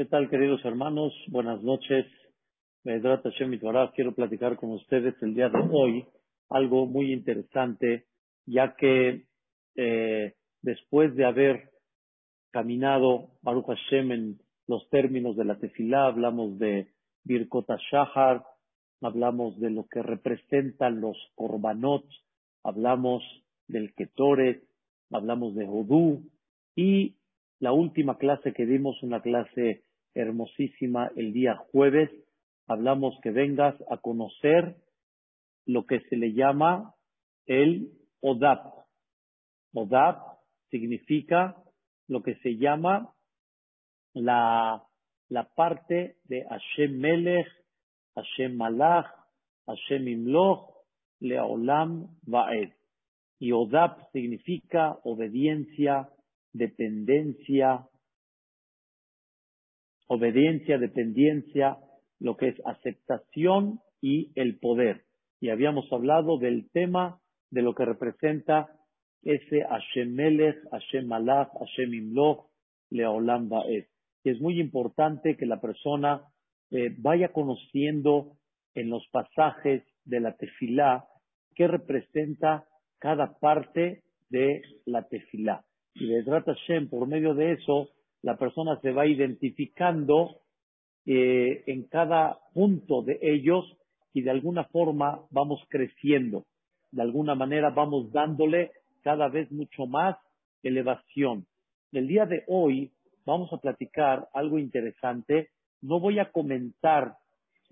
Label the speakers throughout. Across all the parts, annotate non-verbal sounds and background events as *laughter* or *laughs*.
Speaker 1: ¿Qué tal, queridos hermanos? Buenas noches. Quiero platicar con ustedes el día de hoy algo muy interesante, ya que eh, después de haber caminado Baruch Hashem en los términos de la tefilá, hablamos de Birkot Shahar, hablamos de lo que representan los korbanot, hablamos del Ketoret, hablamos de Hodú y la última clase que dimos, una clase hermosísima el día jueves, hablamos que vengas a conocer lo que se le llama el Odab. Odab significa lo que se llama la, la parte de Hashem Melech, Hashem Malach, Hashem Imloch, Leolam Vaed. Y Odab significa obediencia, dependencia, obediencia, dependencia, lo que es aceptación y el poder. Y habíamos hablado del tema de lo que representa ese Hashem Melech, Hashem Malach, Hashem Imloch, Leolam Baed. Y es muy importante que la persona eh, vaya conociendo en los pasajes de la tefilá qué representa cada parte de la tefilá. Y de Hashem, por medio de eso, la persona se va identificando eh, en cada punto de ellos y de alguna forma vamos creciendo. De alguna manera vamos dándole cada vez mucho más elevación. El día de hoy vamos a platicar algo interesante. No voy a comentar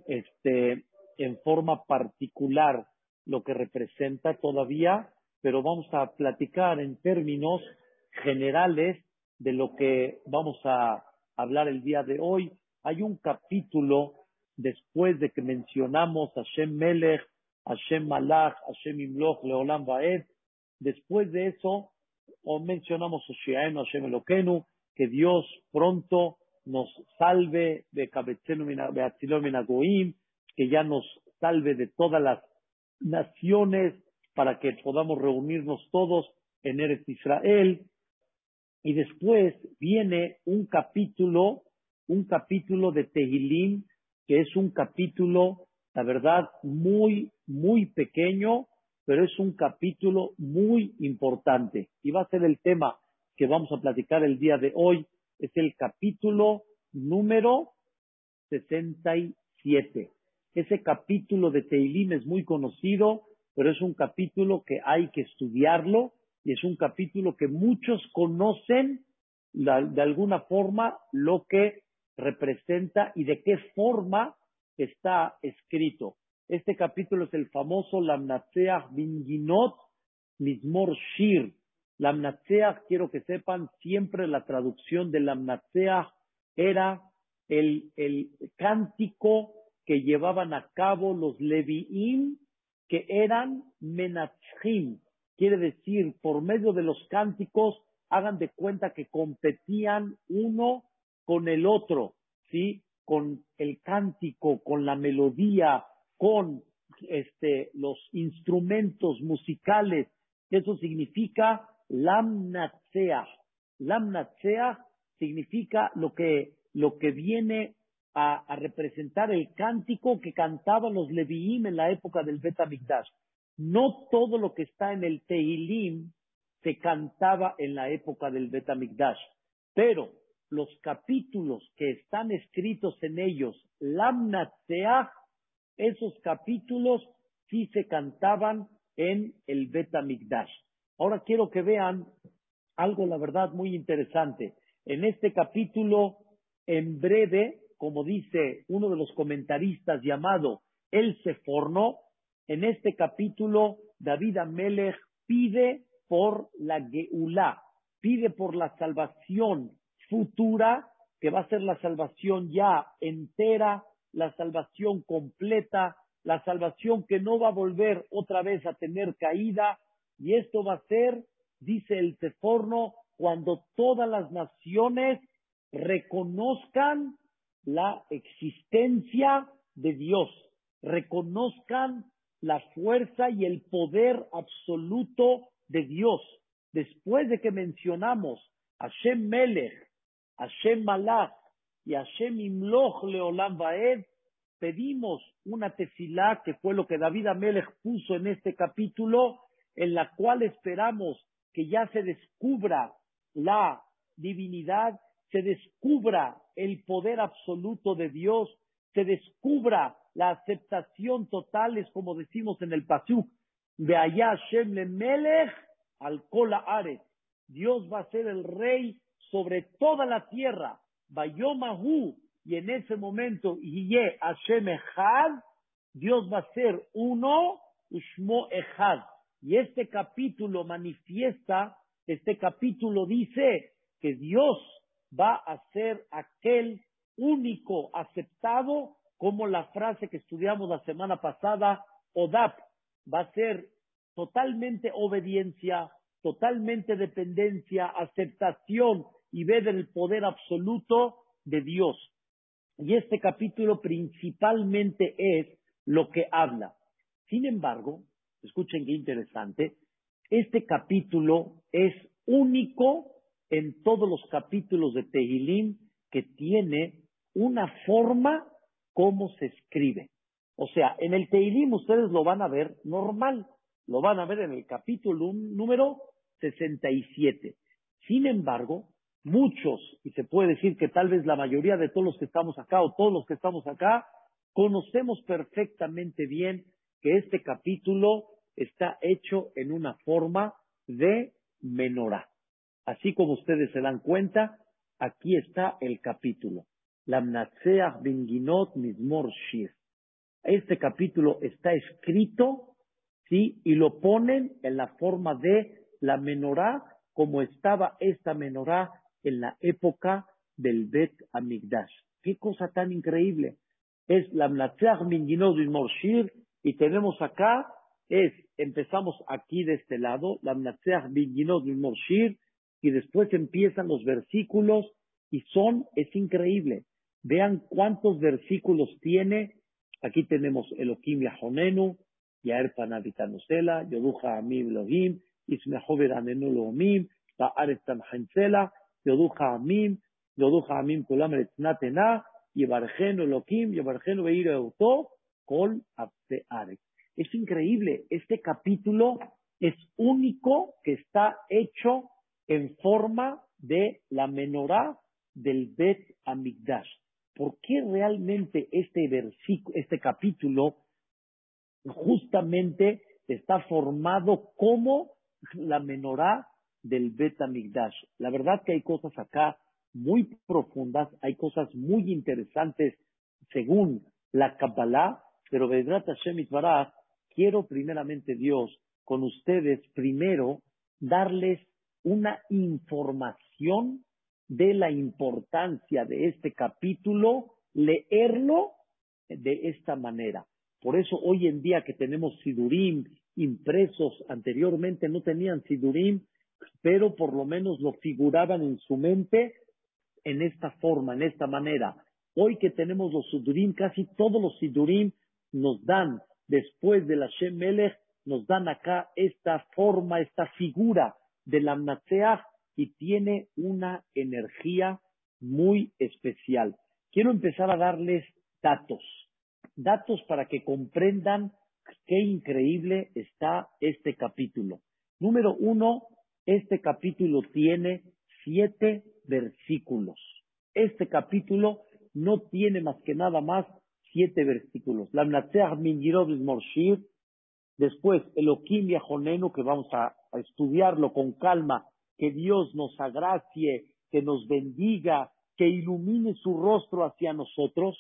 Speaker 1: este, en forma particular lo que representa todavía, pero vamos a platicar en términos generales de lo que vamos a hablar el día de hoy. Hay un capítulo después de que mencionamos a Hashem Melech, Hashem Malach, Hashem Imloch, Leolam Baed. Después de eso, o mencionamos Oshiaenu, Hashem Elokenu, que Dios pronto nos salve de Goim, que ya nos salve de todas las naciones para que podamos reunirnos todos en Eretz Israel. Y después viene un capítulo, un capítulo de Tehilim, que es un capítulo, la verdad, muy, muy pequeño, pero es un capítulo muy importante. Y va a ser el tema que vamos a platicar el día de hoy. Es el capítulo número 67. Ese capítulo de Tehilim es muy conocido, pero es un capítulo que hay que estudiarlo y es un capítulo que muchos conocen de alguna forma lo que representa y de qué forma está escrito. Este capítulo es el famoso Lamnatseach Binginot Mismor Shir. Lamnatseach, quiero que sepan, siempre la traducción de Lamnatseach era el, el cántico que llevaban a cabo los Leviim, que eran Menachim, Quiere decir, por medio de los cánticos, hagan de cuenta que competían uno con el otro, ¿sí? Con el cántico, con la melodía, con este, los instrumentos musicales. Eso significa lamnatseah. Lamnatseah significa lo que, lo que viene a, representar el cántico que cantaban los Leviim en la época del Betamigdash. No todo lo que está en el Tehilim se cantaba en la época del Betamigdash, pero los capítulos que están escritos en ellos, Lamnatseach, esos capítulos sí se cantaban en el Betamigdash. Ahora quiero que vean algo, la verdad, muy interesante. En este capítulo, en breve, como dice uno de los comentaristas llamado El Seforno, en este capítulo, David Amelech pide por la Geulá, pide por la salvación futura, que va a ser la salvación ya entera, la salvación completa, la salvación que no va a volver otra vez a tener caída, y esto va a ser, dice el Teforno, cuando todas las naciones reconozcan la existencia de Dios, reconozcan la fuerza y el poder absoluto de Dios. Después de que mencionamos Hashem Melech, Hashem Malach y Hashem imloch leolam vaed, pedimos una tefilá, que fue lo que David Amelech puso en este capítulo, en la cual esperamos que ya se descubra la divinidad, se descubra el poder absoluto de Dios, se descubra la aceptación total, es como decimos en el Pasuk, de allá Hashem le melech al kola are. Dios va a ser el rey sobre toda la tierra. Bayomahu, y en ese momento, Yeh Hashem Echad, Dios va a ser uno, Ushmo Echad. Y este capítulo manifiesta, este capítulo dice que Dios va a ser aquel único aceptado, como la frase que estudiamos la semana pasada, Odap, va a ser totalmente obediencia, totalmente dependencia, aceptación y ver el poder absoluto de Dios. Y este capítulo principalmente es lo que habla. Sin embargo, escuchen qué interesante, este capítulo es único en todos los capítulos de Tehilim que tiene una forma como se escribe. O sea, en el Tehilim ustedes lo van a ver normal, lo van a ver en el capítulo número 67. Sin embargo, muchos, y se puede decir que tal vez la mayoría de todos los que estamos acá o todos los que estamos acá, conocemos perfectamente bien que este capítulo está hecho en una forma de menorá. Así como ustedes se dan cuenta, aquí está el capítulo. Lamnatseach Benginot Mizmor Shir. Este capítulo está escrito, sí, y lo ponen en la forma de la menorá, como estaba esta menorá en la época del Bet Amigdash. Qué cosa tan increíble. Es la Mnatzeach Minginot Mizmor Shir, y tenemos acá, es, empezamos aquí de este lado, la Mnatzeach Minginot Mizmor Shir, y después empiezan los versículos, y son, es increíble. Vean cuántos versículos tiene. Aquí tenemos Elohim Yahonenu, Yaer Panavitanosela, Yoduja Amim Elohim, Ismehover Anenu Lohomim, Ba'aret Tamhansela, Yoduja Amim, Yoduja Amim Kulam Retznatena, Yebargenu Elohim, Yebargenu Beir Euto, Kol Abtearek. Es increíble, este capítulo es único que está hecho en forma de la menorá del Bet Amigdash por qué realmente este versículo, este capítulo justamente está formado como la menorá del Betamigdash. La verdad que hay cosas acá muy profundas, hay cosas muy interesantes según la Kabbalah, pero Vedrat Hashem quiero primeramente Dios, con ustedes primero darles una información de la importancia de este capítulo, leerlo de esta manera. Por eso hoy en día que tenemos Sidurim impresos, anteriormente no tenían Sidurim, pero por lo menos lo figuraban en su mente en esta forma, en esta manera. Hoy que tenemos los Sidurim, casi todos los Sidurim nos dan, después de la Shem Melech, nos dan acá esta forma, esta figura de la y tiene una energía muy especial. Quiero empezar a darles datos, datos para que comprendan qué increíble está este capítulo. Número uno, este capítulo tiene siete versículos. Este capítulo no tiene más que nada más siete versículos. La después el Okim Yajonenu, que vamos a estudiarlo con calma que Dios nos agracie, que nos bendiga, que ilumine su rostro hacia nosotros.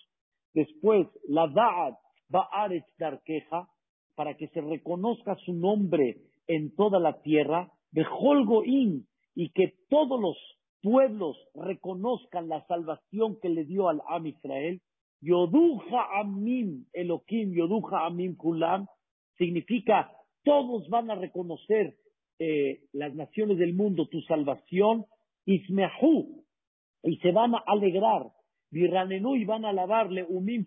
Speaker 1: Después, la Da'at Ba'aretz Darkeja, para que se reconozca su nombre en toda la tierra, de Holgoim, y que todos los pueblos reconozcan la salvación que le dio al Am Israel. Yoduja Amim Elohim, Yoduja Amim Kulam, significa todos van a reconocer eh, las naciones del mundo tu salvación, ismehu, y se van a alegrar, van a alabarle, umim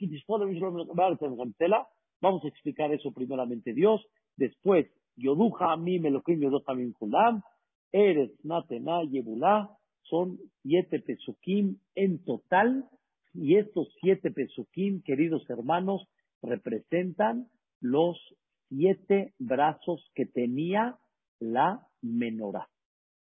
Speaker 1: vamos a explicar eso primeramente Dios, después, yoduja amim elokim yoduja amim kulam, eres natena yebulá, son siete pesukim en total, Y estos siete pesukim, queridos hermanos, representan los siete brazos que tenía la menorá.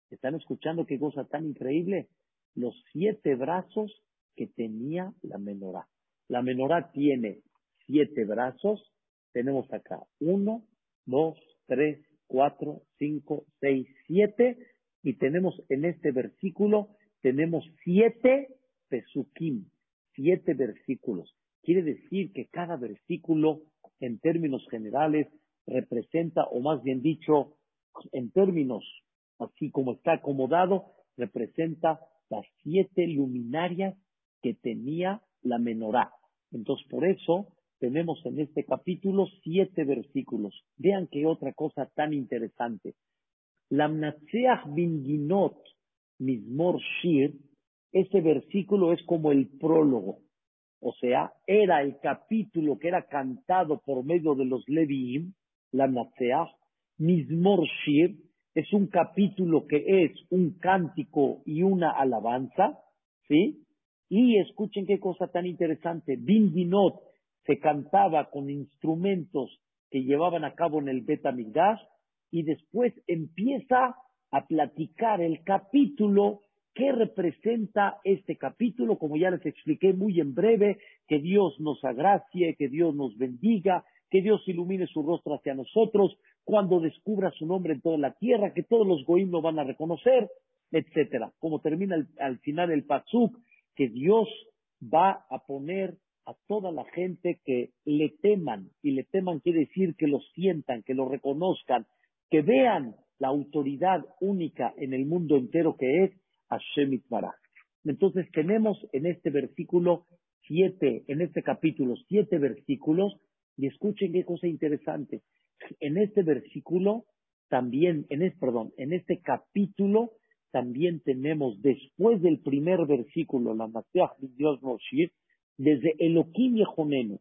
Speaker 1: ¿Están escuchando qué cosa tan increíble? Los siete brazos que tenía la menorá. La menorá tiene siete brazos. Tenemos acá uno, dos, tres, cuatro, cinco, seis, siete. Y tenemos en este versículo, tenemos siete pesukim, siete versículos. Quiere decir que cada versículo, en términos generales, representa, o más bien dicho, en términos así como está acomodado, representa las siete luminarias que tenía la menorá. Entonces, por eso tenemos en este capítulo siete versículos. Vean qué otra cosa tan interesante. Lamnatseach bin Ginot Mismor Shir, ese versículo es como el prólogo. O sea, era el capítulo que era cantado por medio de los Leviim, Lamnatseach, Mismor Shir, es un capítulo que es un cántico y una alabanza, ¿sí? Y escuchen qué cosa tan interesante. Bindinot se cantaba con instrumentos que llevaban a cabo en el Betamigdash y después empieza a platicar el capítulo ¿Qué representa este capítulo? Como ya les expliqué muy en breve, que Dios nos agracie, que Dios nos bendiga, que Dios ilumine su rostro hacia nosotros, cuando descubra su nombre en toda la tierra, que todos los goim lo van a reconocer, etcétera. Como termina al final el Patsuk, que Dios va a poner a toda la gente que le teman, y le teman quiere decir que lo sientan, que lo reconozcan, que vean la autoridad única en el mundo entero que es Hashem Baraj. Entonces tenemos en este versículo siete, en este capítulo siete versículos, y escuchen qué cosa interesante. En este versículo también, en este, perdón, en este capítulo también tenemos después del primer versículo, la de Dios Moshir, desde Elohim Yejonenu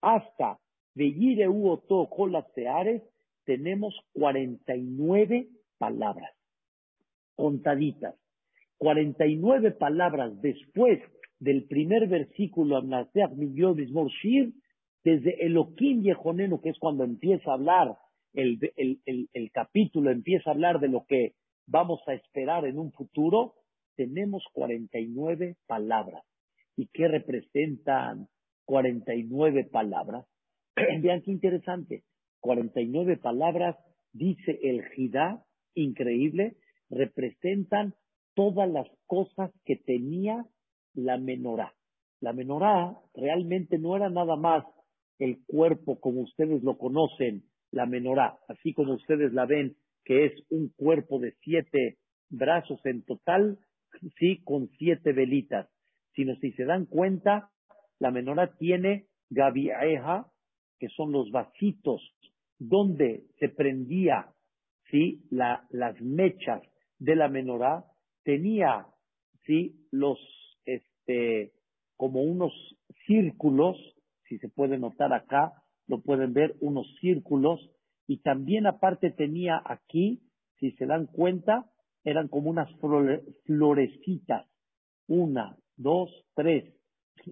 Speaker 1: hasta Veyireu Oto Seares, tenemos 49 palabras contaditas. 49 palabras después del primer versículo, Shir, desde Elohim Yejonenu, que es cuando empieza a hablar el, el, capítulo, empieza a hablar de lo que vamos a esperar en un futuro, tenemos 49 palabras. ¿Y qué representan 49 palabras? *clears throat* Vean qué interesante. 49 palabras, dice el Jidá, increíble, representan todas las cosas que tenía la menorá. La menorá realmente no era nada más el cuerpo como ustedes lo conocen, la menorá, así como ustedes la ven, que es un cuerpo de siete brazos en total, sí, con siete velitas. Sino si se dan cuenta, la menorá tiene gaviaeja, que son los vasitos donde se prendía, sí, las mechas de la menorá, tenía, sí, los, este, como unos círculos, si se puede notar acá, lo pueden ver, unos círculos, y también aparte tenía aquí, si se dan cuenta, eran como unas florecitas, una, dos, tres,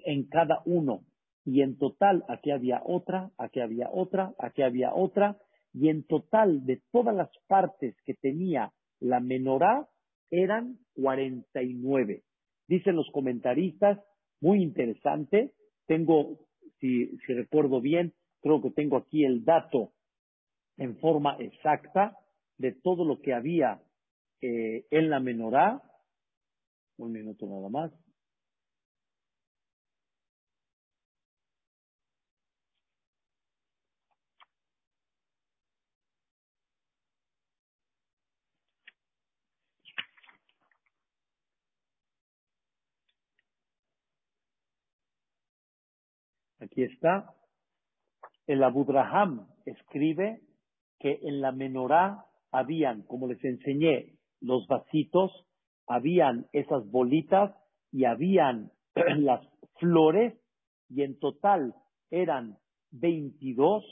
Speaker 1: en cada uno. Y en total, aquí había otra, aquí había otra, aquí había otra, y en total de todas las partes que tenía la menorá, eran 49. Dicen los comentaristas, muy interesante, tengo, si, si recuerdo bien, creo que tengo aquí el dato en forma exacta de todo lo que había eh, en la menorá. Un minuto nada más. Aquí está. El Abudraham escribe que en la menorá habían, como les enseñé, los vasitos, habían esas bolitas y habían *clears throat* las flores y en total eran 22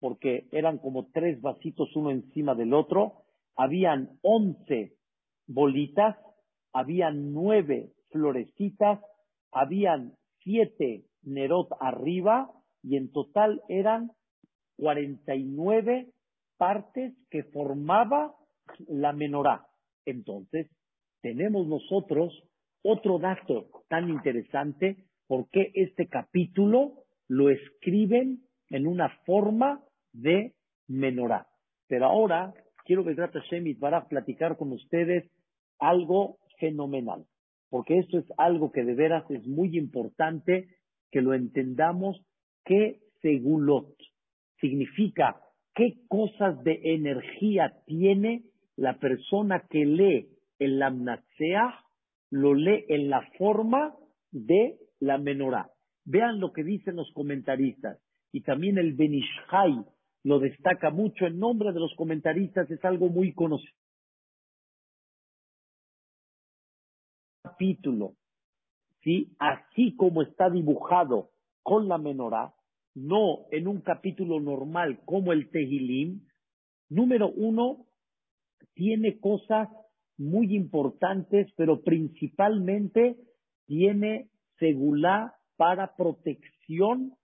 Speaker 1: porque eran como tres vasitos uno encima del otro, habían 11 bolitas, habían nueve florecitas, habían siete Nerot arriba y en total eran 49 partes que formaba la menorá. Entonces, tenemos nosotros otro dato tan interesante, porque este capítulo lo escriben en una forma de menorá. Pero ahora quiero que trate Shemit para platicar con ustedes algo fenomenal, porque esto es algo que de veras es muy importante que lo entendamos, que segulot significa qué cosas de energía tiene la persona que lee el Lamnatseah, lo lee en la forma de la menorá. Vean lo que dicen los comentaristas. Y también el Benishai lo destaca mucho. En nombre de los comentaristas es algo muy conocido. Capítulo, ¿sí? así como está dibujado con la menorá, no en un capítulo normal como el Tehilim, número uno, tiene cosas muy importantes, pero principalmente tiene segulá para protección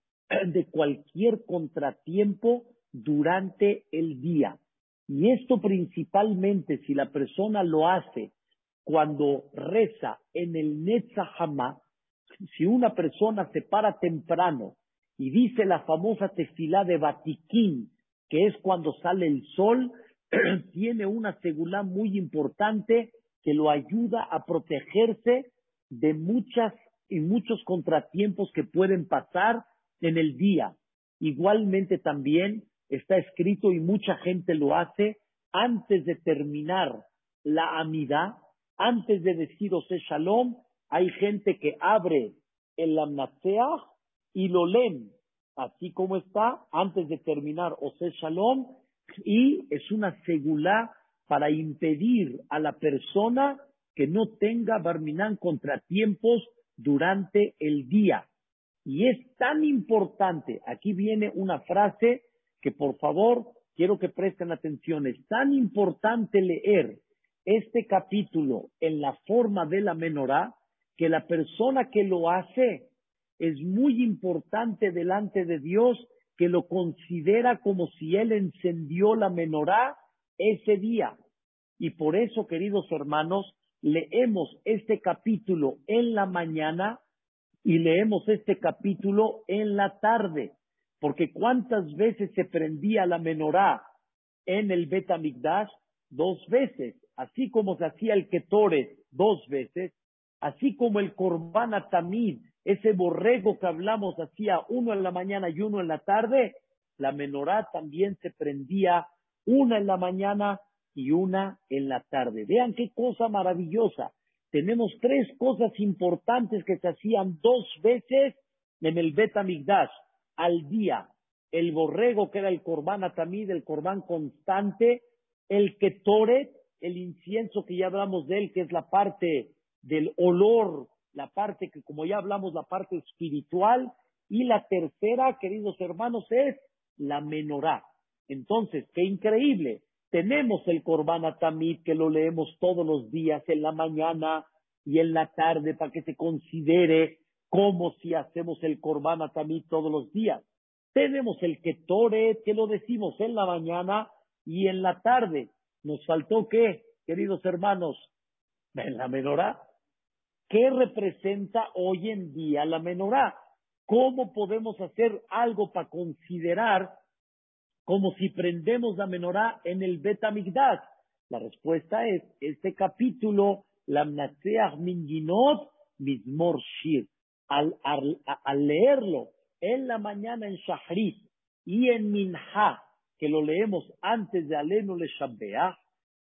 Speaker 1: de cualquier contratiempo durante el día. Y esto principalmente si la persona lo hace cuando reza en el Netzahama, si una persona se para temprano y dice la famosa tefilá de Batiquín, que es cuando sale el sol, *clears throat* tiene una segulá muy importante que lo ayuda a protegerse de muchas y muchos contratiempos que pueden pasar en el día. Igualmente también está escrito y mucha gente lo hace antes de terminar la amidad, antes de decir Ose Shalom, hay gente que abre el Amnatseach y lo leen, así como está, antes de terminar Ose Shalom, y es una segula para impedir a la persona que no tenga Barminán contratiempos durante el día. Y es tan importante, aquí viene una frase que por favor quiero que presten atención, es tan importante leer este capítulo en la forma de la menorá que la persona que lo hace es muy importante delante de Dios que lo considera como si él encendió la menorá ese día. Y por eso, queridos hermanos, leemos este capítulo en la mañana y leemos este capítulo en la tarde, porque cuántas veces se prendía la menorá en el Betamigdash dos veces, así como se hacía el Ketore dos veces, así como el Korban Tamid, ese borrego que hablamos hacía uno en la mañana y uno en la tarde, la menorá también se prendía una en la mañana y una en la tarde. Vean qué cosa maravillosa tenemos tres cosas importantes que se hacían dos veces en el Betamigdash al día. El borrego, que era el corbán atamid, el corbán constante, el ketoret, el incienso que ya hablamos de él, que es la parte del olor, la parte que, como ya hablamos, la parte espiritual, y la tercera, queridos hermanos, es la menorá. Entonces, qué increíble. Tenemos el Corban Atamid que lo leemos todos los días en la mañana y en la tarde para que se considere como si hacemos el Corban Atamid todos los días. Tenemos el Ketore que lo decimos en la mañana y en la tarde. Nos faltó qué, queridos hermanos, la menorá. ¿Qué representa hoy en día la menorá? ¿Cómo podemos hacer algo para considerar como si prendemos la menorá en el Betamigdash? La respuesta es, este capítulo, la Mnatseach Minginot Mizmor Shir. Al, al, leerlo en la mañana en Shahrit y en Minha, que lo leemos antes de Alenu le Shabbeah,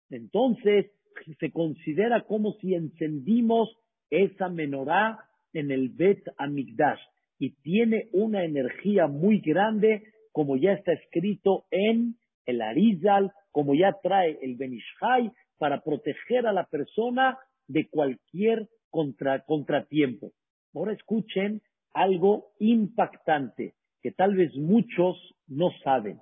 Speaker 1: entonces se considera como si encendimos esa menorá en el Bet Amigdash y tiene una energía muy grande como ya está escrito en el Arizal, como ya trae el Benishai, para proteger a la persona de cualquier contratiempo. Ahora escuchen algo impactante que tal vez muchos no saben.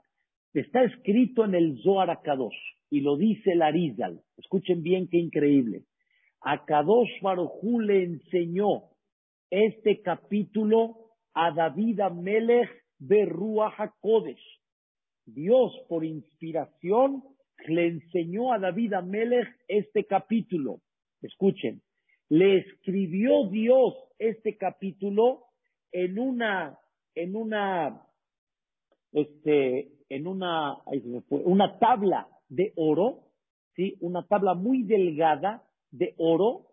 Speaker 1: Está escrito en el Zohar Akadosh y lo dice el Arizal. Escuchen bien qué increíble. Akadosh Barujú le enseñó este capítulo a David Amelech Berruach HaKodesh. Dios, por inspiración, le enseñó a David Amelech este capítulo. Escuchen, le escribió Dios este capítulo en una, en una, este, en una, una tabla de oro, ¿sí? Una tabla muy delgada de oro,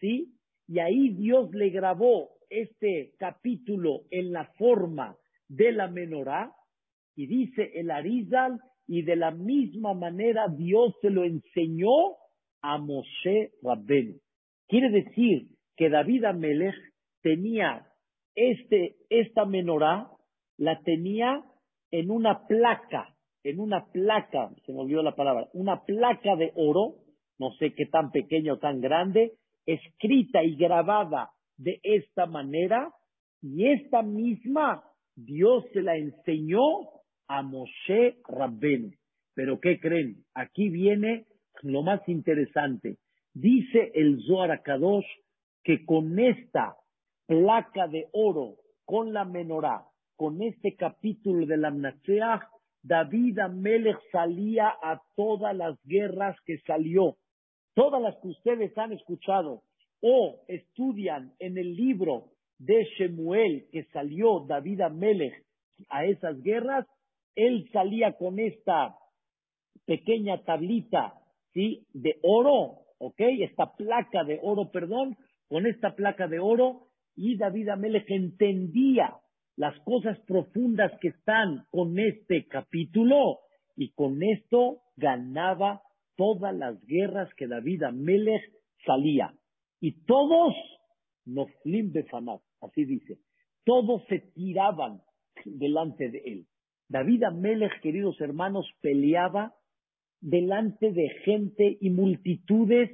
Speaker 1: ¿sí? Y ahí Dios le grabó este capítulo en la forma de la menorá, y dice el Arizal, y de la misma manera Dios se lo enseñó a Moshe Rabbenu. Quiere decir que David Amelech tenía este, esta menorá, la tenía en una placa, en una placa, se me olvidó la palabra, una placa de oro, no sé qué tan pequeña o tan grande, escrita y grabada de esta manera, y esta misma Dios se la enseñó a Moshe Rabbenu. Pero ¿qué creen? Aquí viene lo más interesante. Dice el Zohar Kadosh que con esta placa de oro, con la menorá, con este capítulo de la Mnaseach, David Amelech salía a todas las guerras que salió. Todas las que ustedes han escuchado o estudian en el libro de Shemuel que salió David Amelech a esas guerras, él salía con esta pequeña tablita, ¿sí? De oro, ¿ok? Esta placa de oro, perdón, con esta placa de oro, y David Amelech entendía las cosas profundas que están con este capítulo, y con esto ganaba todas las guerras que David Amelech salía. Y todos, Noflim Befanat, así dice, todos se tiraban delante de él. David Amelech, queridos hermanos, peleaba delante de gente y multitudes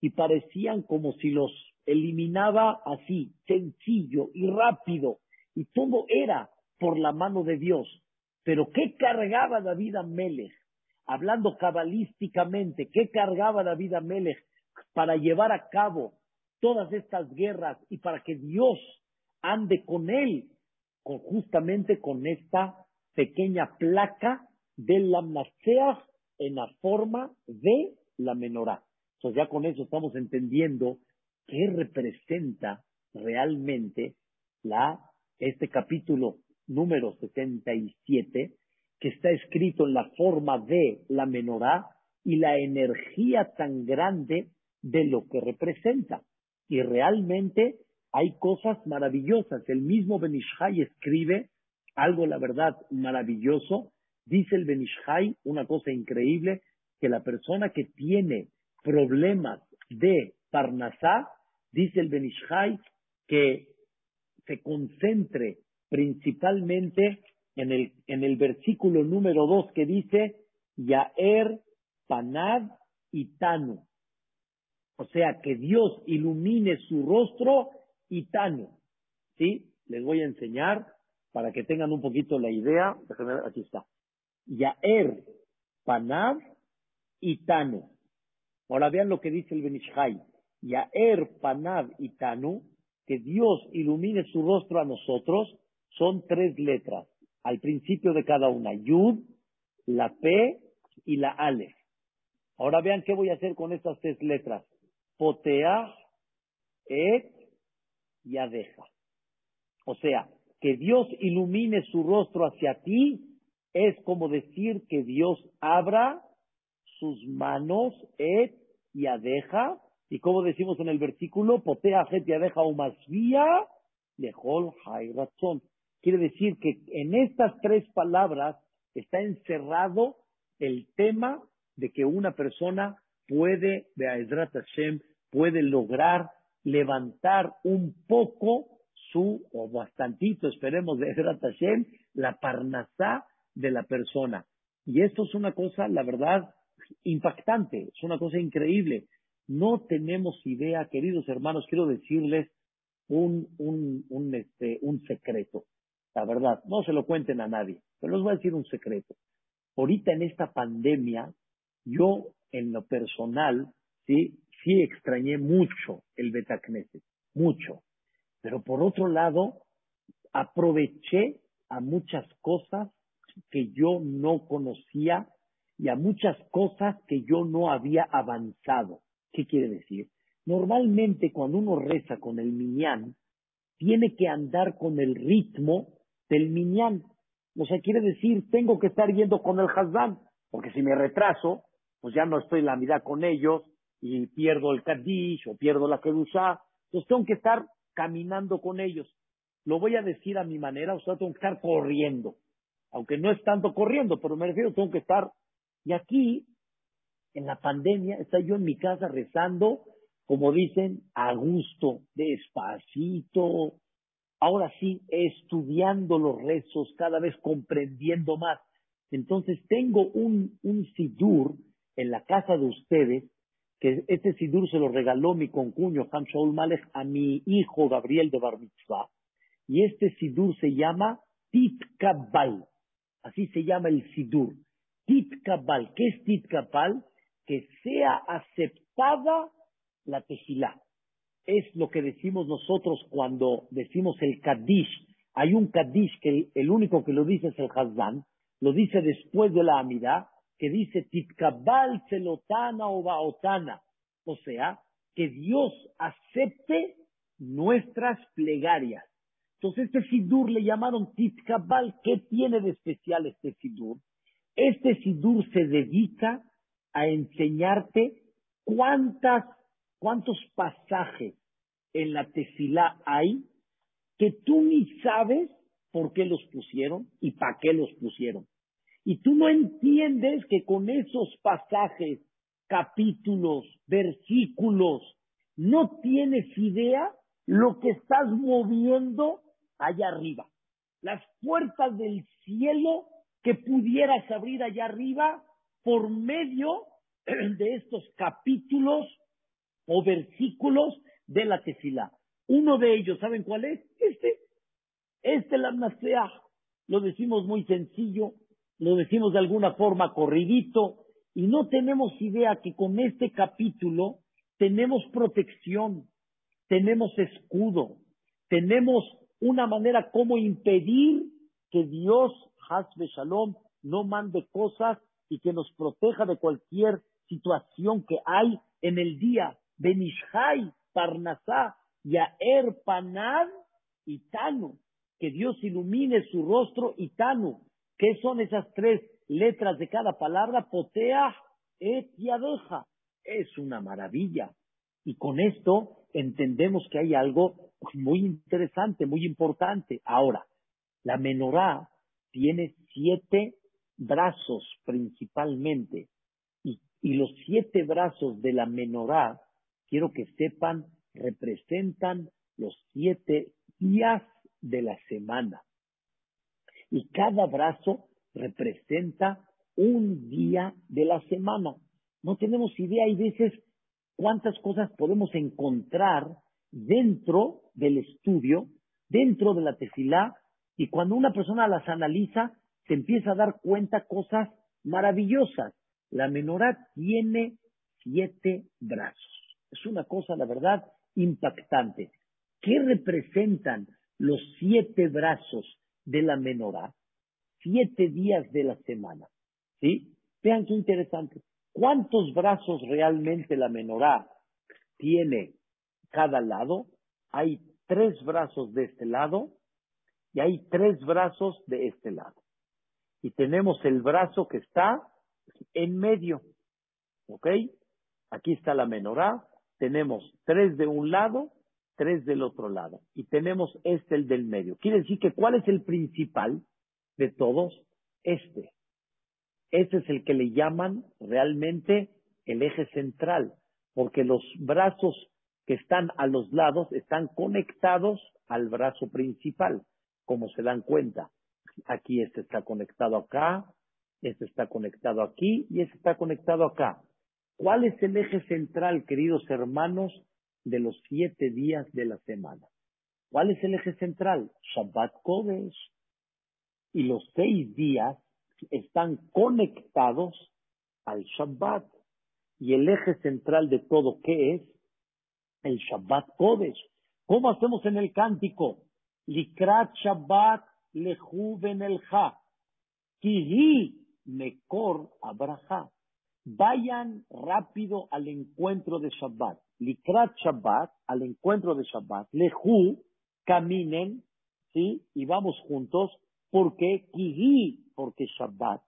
Speaker 1: y parecían como si los eliminaba así, sencillo y rápido. Y todo era por la mano de Dios. Pero ¿qué cargaba David Amelech? Hablando cabalísticamente, ¿qué cargaba David Amelech para llevar a cabo todas estas guerras y para que Dios ande con él, con, justamente con esta pequeña placa de la Maseach en la forma de la menorá. Entonces ya con eso estamos entendiendo qué representa realmente la, este capítulo número 77 que está escrito en la forma de la menorá y la energía tan grande de lo que representa. Y realmente hay cosas maravillosas. El mismo Benishai escribe algo, la verdad, maravilloso. Dice el Benishai una cosa increíble, que la persona que tiene problemas de Parnasá, dice el Benishai, que se concentre principalmente en el, en el versículo número dos que dice, Yaer, Panad y Tanu. O sea, que Dios ilumine su rostro y Tanu. ¿Sí? Les voy a enseñar para que tengan un poquito la idea. Déjenme ver, aquí está. Yaer, Panav y Tanu. Ahora vean lo que dice el Benishai. Yaer, Panav y Tanu, que Dios ilumine su rostro a nosotros, son tres letras. Al principio de cada una. Yud, la P y la Ale. Ahora vean qué voy a hacer con estas tres letras. Poteah, Et y Adeja. O sea, que Dios ilumine su rostro hacia ti es como decir que Dios abra sus manos, et y adeja, y como decimos en el versículo, potea y adeja o lejol razón. Quiere decir que en estas tres palabras está encerrado el tema de que una persona puede, Be'ezrat Hashem, puede lograr levantar un poco su, o bastantito, esperemos, de Hashem, la parnasá de la persona. Y esto es una cosa, la verdad, impactante, es una cosa increíble. No tenemos idea, queridos hermanos, quiero decirles un, un, un, este, un secreto. La verdad, no se lo cuenten a nadie, pero les voy a decir un secreto. Ahorita en esta pandemia, yo en lo personal, sí, sí extrañé mucho el Betacneset, mucho. Pero por otro lado, aproveché a muchas cosas que yo no conocía y a muchas cosas que yo no había avanzado. ¿Qué quiere decir? Normalmente cuando uno reza con el miñán, tiene que andar con el ritmo del miñán. O sea, quiere decir, tengo que estar yendo con el Hazán, porque si me retraso, pues ya no estoy en la mitad con ellos y pierdo el Kaddish o pierdo la Kedusha. Entonces tengo que estar caminando con ellos. Lo voy a decir a mi manera, o sea, tengo que estar corriendo. Aunque no es tanto corriendo, pero me refiero, tengo que estar. Y aquí, en la pandemia, está yo en mi casa rezando, como dicen, a gusto, despacito. Ahora sí, estudiando los rezos, cada vez comprendiendo más. Entonces tengo un, un sidur en la casa de ustedes, que este sidur se lo regaló mi concuño Ham Shaul Malek a mi hijo Gabriel de Bar Mitzvah, y este sidur se llama Titkabal, así se llama el sidur. Titkabal, ¿qué es Titkabal? Que sea aceptada la tefilá. Es lo que decimos nosotros cuando decimos el Kaddish. Hay un Kaddish que el, único que lo dice es el Hazdan, lo dice después de la Amidá, que dice Titkabal Celotana o Baotana. O sea, que Dios acepte nuestras plegarias. Entonces, este Sidur le llamaron Titkabal. ¿Qué tiene de especial este Sidur? Este Sidur se dedica a enseñarte cuántas, cuántos pasajes en la tefilá hay que tú ni sabes por qué los pusieron y para qué los pusieron. Y tú no entiendes que con esos pasajes, capítulos, versículos, no tienes idea lo que estás moviendo allá arriba. Las puertas del cielo que pudieras abrir allá arriba por medio *clears throat* de estos capítulos o versículos de la tefilá. Uno de ellos, ¿saben cuál es? Este. Este la Lo decimos muy sencillo, lo decimos de alguna forma corridito, y no tenemos idea que con este capítulo tenemos protección, tenemos escudo, tenemos una manera como impedir que Dios, Hasbe Shalom, no mande cosas y que nos proteja de cualquier situación que hay en el día. Benishai, Parnasá, Yaer, Panad y Tanu. Que Dios ilumine su rostro y Tanu. ¿Qué son esas tres letras de cada palabra? Potea, et yadeja. Es una maravilla. Y con esto entendemos que hay algo muy interesante, muy importante. Ahora, la menorá tiene siete brazos principalmente. Y, y los siete brazos de la menorá, quiero que sepan, representan los siete días de la semana. Y cada brazo representa un día de la semana. No tenemos idea, hay veces cuántas cosas podemos encontrar dentro del estudio, dentro de la tefilá, y cuando una persona las analiza, se empieza a dar cuenta cosas maravillosas. La menorá tiene siete brazos. Es una cosa, la verdad, impactante. ¿Qué representan los siete brazos de la menorá? Siete días de la semana. ¿Sí? Vean qué interesante. ¿Cuántos brazos realmente la menorá tiene cada lado? Hay tres brazos de este lado y hay tres brazos de este lado. Y tenemos el brazo que está en medio. ¿Ok? Aquí está la menorá. Tenemos tres de un lado, tres del otro lado. Y tenemos este, el del medio. Quiere decir que ¿cuál es el principal de todos? Este. Ese es el que le llaman realmente el eje central, porque los brazos que están a los lados están conectados al brazo principal, como se dan cuenta. Aquí este está conectado acá, este está conectado aquí y este está conectado acá. ¿Cuál es el eje central, queridos hermanos, de los siete días de la semana? ¿Cuál es el eje central? Shabbat Kodesh. Y los seis días están conectados al Shabbat. Y el eje central de todo, ¿qué es? El Shabbat Kodesh. ¿Cómo hacemos en el cántico? Likrat Shabbat lejuven el ja. Kihi mekor abraja. Vayan rápido al encuentro de Shabbat. Likrat Shabbat, al encuentro de Shabbat. Lehu, caminen, ¿sí? Y vamos juntos. porque Kihi, porque Shabbat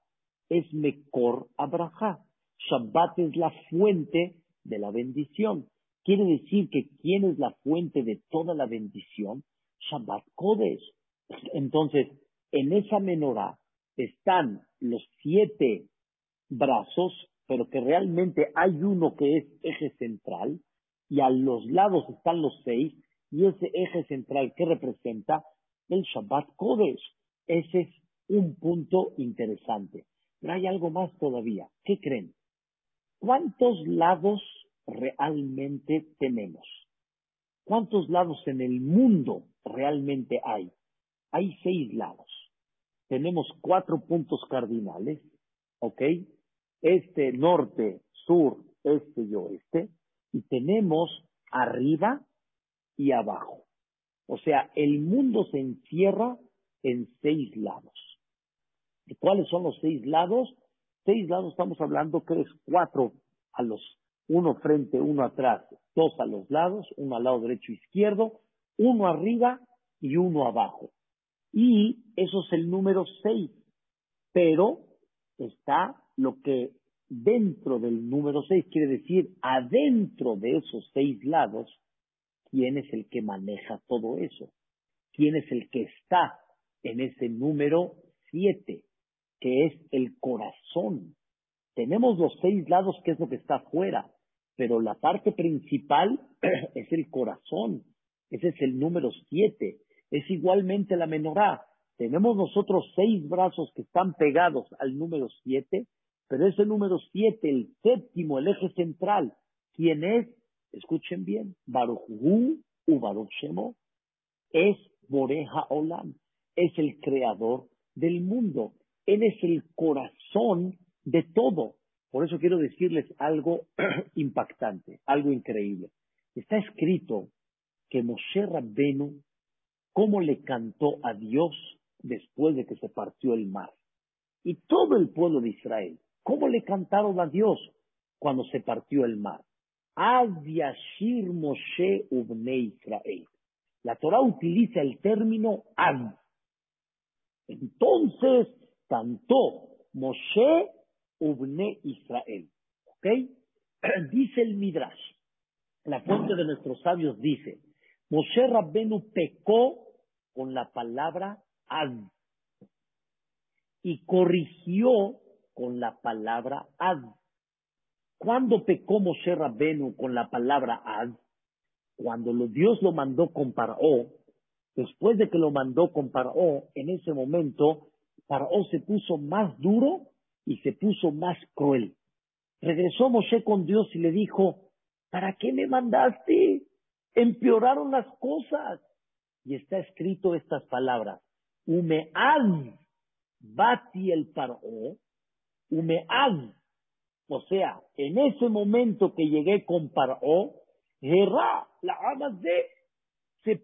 Speaker 1: es mekor abraja. Shabbat es la fuente de la bendición. Quiere decir que ¿quién es la fuente de toda la bendición? Shabbat Kodesh. Entonces, en esa menorá están los siete brazos, pero que realmente hay uno que es eje central, y a los lados están los seis, y ese eje central que representa el Shabbat Kodesh. Ese es un punto interesante. Pero hay algo más todavía. ¿Qué creen? ¿Cuántos lados realmente tenemos? ¿Cuántos lados en el mundo realmente hay? Hay seis lados. Tenemos cuatro puntos cardinales, ¿ok? Este, norte, sur, este y oeste. Y tenemos arriba y abajo. O sea, el mundo se encierra en seis lados. ¿Y cuáles son los seis lados? Seis lados estamos hablando que es cuatro a los uno frente, uno atrás, dos a los lados, uno al lado derecho e izquierdo, uno arriba y uno abajo. Y eso es el número seis. Pero está lo que dentro del número seis quiere decir adentro de esos seis lados, ¿quién es el que maneja todo eso? ¿Quién es el que está en ese número siete, que es el corazón? Tenemos los seis lados, que es lo que está afuera, pero la parte principal *clears throat* es el corazón. Ese es el número siete. Es igualmente la menorá. Tenemos nosotros seis brazos que están pegados al número siete, pero ese número siete, el séptimo, el eje central, ¿quién es? Escuchen bien, Baruch Hu u Baruch Shemo, es Boreja Olam, es el creador del mundo. Él es el corazón de todo. Por eso quiero decirles algo *clears throat* impactante, algo increíble. Está escrito que Moshe Rabbenu, cómo le cantó a Dios después de que se partió el mar. Y todo el pueblo de Israel, cómo le cantaron a Dios cuando se partió el mar. Yashir Moshe Ubne Israel. La Torah utiliza el término Az. Entonces cantó Moshe Ubne Israel. ¿Ok? *clears throat* Dice el Midrash, la fuente de nuestros sabios dice, Moshe Rabbenu pecó con la palabra ad y corrigió con la palabra ad. ¿Cuándo pecó Moshe Rabbenu con la palabra ad? Cuando Dios lo mandó con Paró, después de que lo mandó con Paró, en ese momento Paró se puso más duro y se puso más cruel. Regresó Moshe con Dios y le dijo, ¿para qué me mandaste? Empeoraron las cosas. Y está escrito estas palabras, Umeaz bati el paró, Umeaz. O sea, en ese momento que llegué con paró, Gerá, la de se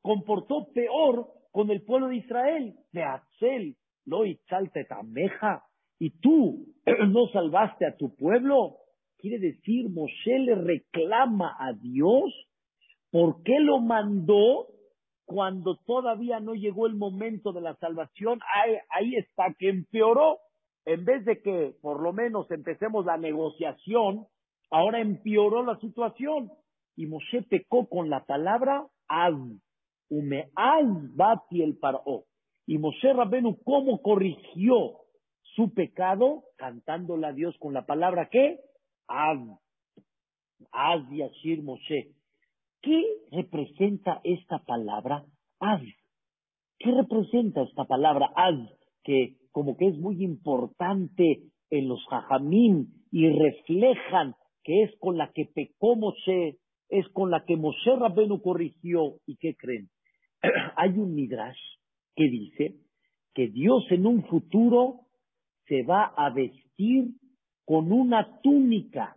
Speaker 1: comportó peor con el pueblo de Israel. De Axel, lo y tameja y tú *clears throat* no salvaste a tu pueblo, quiere decir, Moshe le reclama a Dios por qué lo mandó cuando todavía no llegó el momento de la salvación. Ahí, está, que empeoró. En vez de que por lo menos empecemos la negociación, ahora empeoró la situación. Y Moshe pecó con la palabra az. Ume az bati el paró. Y Moshe Rabenu, ¿cómo corrigió su pecado cantándole a Dios con la palabra ¿qué? Az. Az Yashir Moshe. ¿Qué representa esta palabra Az? ¿Qué representa esta palabra Az? Que como que es muy importante en los Jajamim y reflejan que es con la que pecó Moshe, es con la que Moshe Rabenu corrigió. ¿Y qué creen? *clears throat* Hay un Midrash que dice que Dios en un futuro se va a vestir con una túnica,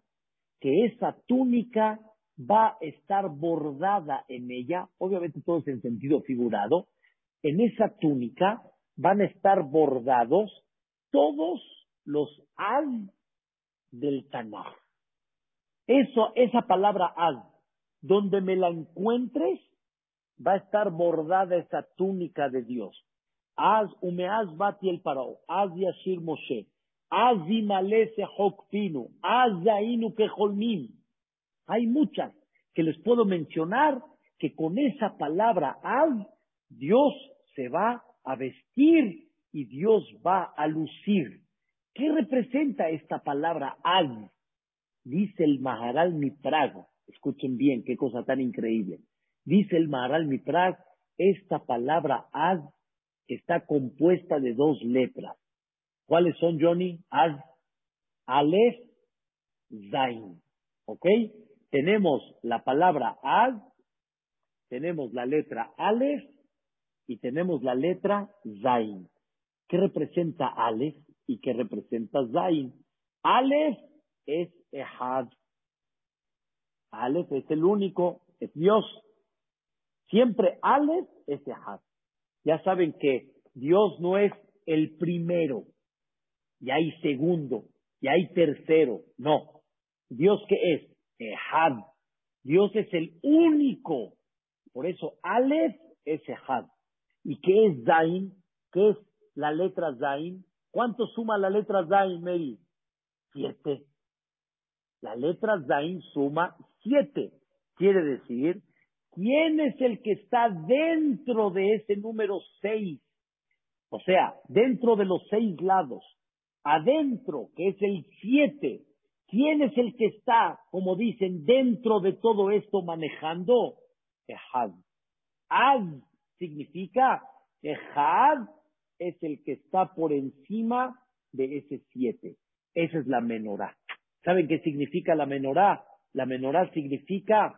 Speaker 1: que esa túnica va a estar bordada en ella, obviamente todo es en sentido figurado, en esa túnica van a estar bordados todos los al del Tanaj. Eso, esa palabra al, donde me la encuentres, va a estar bordada esa túnica de Dios. Az umeaz bati el parao, az yashir Moshe, az imalese hokpinu, az yainu keholmim. Hay muchas que les puedo mencionar que con esa palabra az, Dios se va a vestir y Dios va a lucir. ¿Qué representa esta palabra az? Dice el Maharal Mitrag, escuchen bien, qué cosa tan increíble. Dice el Maharal Mitrag, esta palabra az está compuesta de dos letras. ¿Cuáles son, Johnny? Az, Aleph, Zain. ¿Ok? Tenemos la palabra Az, tenemos la letra Aleph y tenemos la letra Zain. ¿Qué representa Aleph y qué representa Zain? Aleph es Ehad. Aleph es el único, es Dios. Siempre Aleph es Ehad. Ya saben que Dios no es el primero, y hay segundo, y hay tercero. No. Dios qué es? Ehad. Dios es el único. Por eso Aleph es Ehad. ¿Y qué es Zain? ¿Qué es la letra Zain? ¿Cuánto suma la letra Zain, Mary? Siete. La letra Zain suma siete. Quiere decir, ¿quién es el que está dentro de ese número seis? O sea, dentro de los seis lados. Adentro, que es el siete. ¿Quién es el que está, como dicen, dentro de todo esto manejando? Ehad. Az significa, Ehad es el que está por encima de ese siete. Esa es la menorá. ¿Saben qué significa la menorá? La menorá significa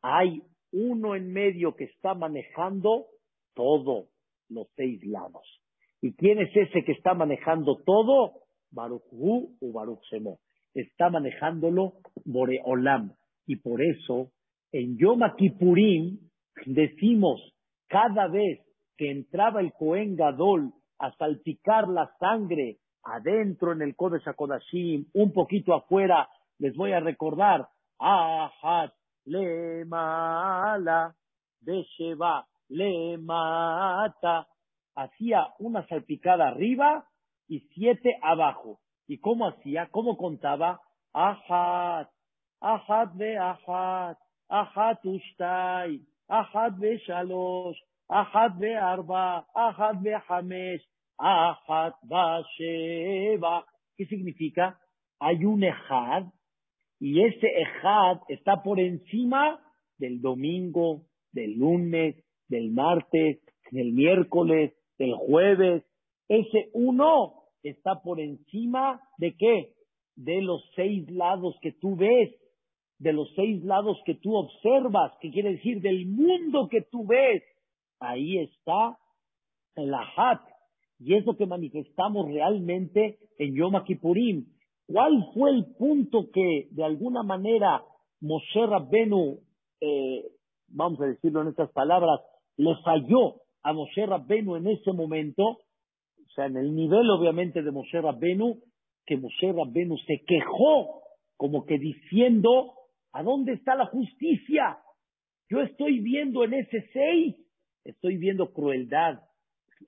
Speaker 1: hay uno en medio que está manejando todo, los seis lados. ¿Y quién es ese que está manejando todo? Baruch Hu o Baruch Shemo. Está manejándolo Boreolam. Y por eso, en Yom Kippurim, decimos cada vez que entraba el Cohen Gadol a salpicar la sangre adentro en el Kodesh HaKodashim, un poquito afuera, les voy a recordar, Ahat le mala, Besheva le mata, hacía una salpicada arriba y siete abajo. ¿Y cómo hacía? ¿Cómo contaba? Ahat, Ahat ve Ahat, Ahat ustai, Ahat ve Shalosh, Ahat ve Arba, Ahat ve Hamesh, Ahat Basheva. ¿Qué significa? Hay un Ejad y ese Ejad está por encima del domingo, del lunes, del martes, del miércoles, del jueves. Ese uno está por encima de qué? De los seis lados que tú ves, de los seis lados que tú observas, que quiere decir del mundo que tú ves. Ahí está el Ahat, y es lo que manifestamos realmente en Yom Kippurim. ¿Cuál fue el punto que de alguna manera Moshe Rabbenu, eh, vamos a decirlo en estas palabras, le falló a Moshe Rabbenu en ese momento? O sea, en el nivel obviamente de Moshe Rabbenu, que Moshe Rabbenu se quejó como que diciendo, ¿a dónde está la justicia? Yo estoy viendo en ese seis, estoy viendo crueldad,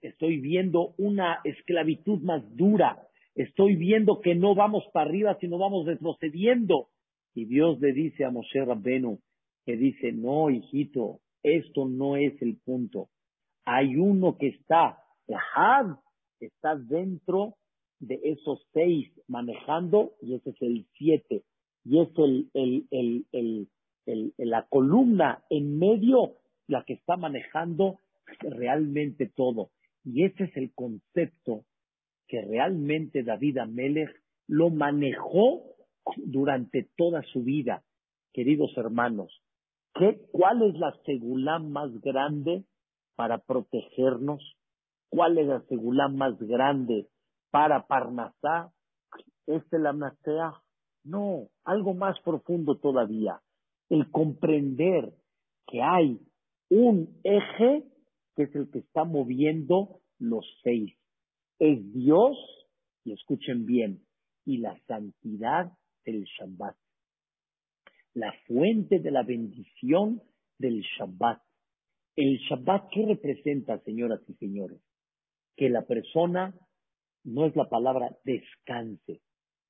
Speaker 1: estoy viendo una esclavitud más dura, estoy viendo que no vamos para arriba, sino vamos retrocediendo. Y Dios le dice a Moshe Rabbenu, que dice, no, hijito, esto no es el punto. Hay uno que está, Está dentro de esos seis manejando, y ese es el siete. Y es el, el, el, el, la columna en medio la que está manejando realmente todo. Y ese es el concepto que realmente David Amelech lo manejó durante toda su vida. Queridos hermanos, ¿qué, ¿cuál es la segulá más grande para protegernos? ¿Cuál es la segulá más grande para Parnasá? ¿Es el Amnasea? No, algo más profundo todavía. el comprender que hay un eje que es el que está moviendo los seis. Es Dios, y escuchen bien, y la santidad del Shabbat. La fuente de la bendición del Shabbat. El Shabbat, ¿qué representa, señoras y señores? Que la persona no es la palabra descanse,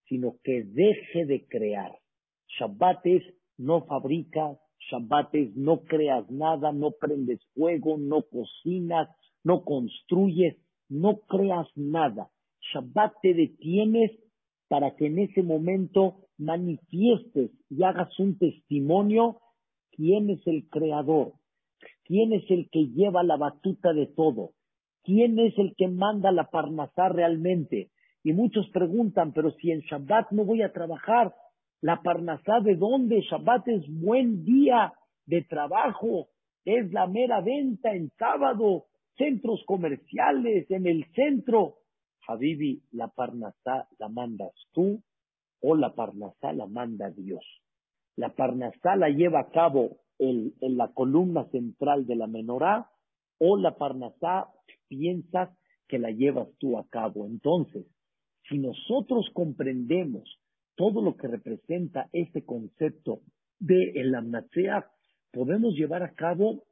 Speaker 1: sino que deje de crear. Shabbat es no fabricas, Shabbat es no creas nada, no prendes fuego, no cocinas, no construyes, no creas nada. Shabbat te detienes para que en ese momento manifiestes y hagas un testimonio quién es el creador, quién es el que lleva la batuta de todo, quién es el que manda la parnasá realmente. Y muchos preguntan, pero si en Shabbat no voy a trabajar, la Parnasá de dónde? Shabbat es buen día de trabajo, es la mera venta en sábado, centros comerciales, en el centro. Habibi, la Parnasá la mandas tú o la Parnasá la manda Dios. La Parnasá la lleva a cabo en, en la columna central de la menorá o la Parnasá piensas que la llevas tú a cabo. Entonces, si nosotros comprendemos todo lo que representa este concepto de el amnatsea, podemos llevar a cabo,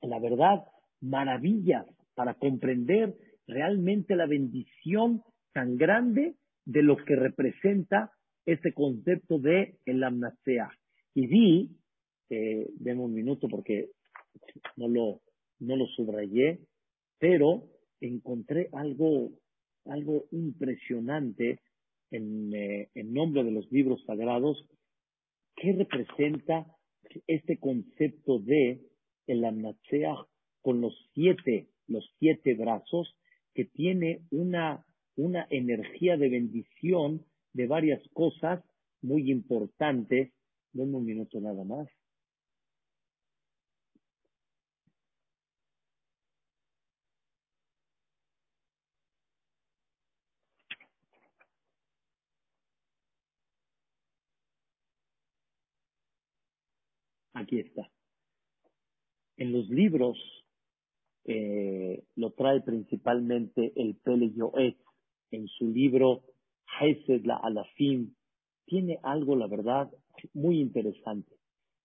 Speaker 1: la verdad, maravillas para comprender realmente la bendición tan grande de lo que representa este concepto de el amnatsea. Y vi, eh, un minuto porque no lo, no lo subrayé, pero encontré algo, algo impresionante en, eh, nombre de los libros sagrados, ¿qué representa este concepto de el Amnatseach con los siete, los siete brazos, que tiene una, una energía de bendición de varias cosas muy importantes? Denme un minuto nada más. Aquí está. En los libros eh, lo trae principalmente el Pele Yoet en su libro Hesed la Alafim. Tiene algo, la verdad, muy interesante.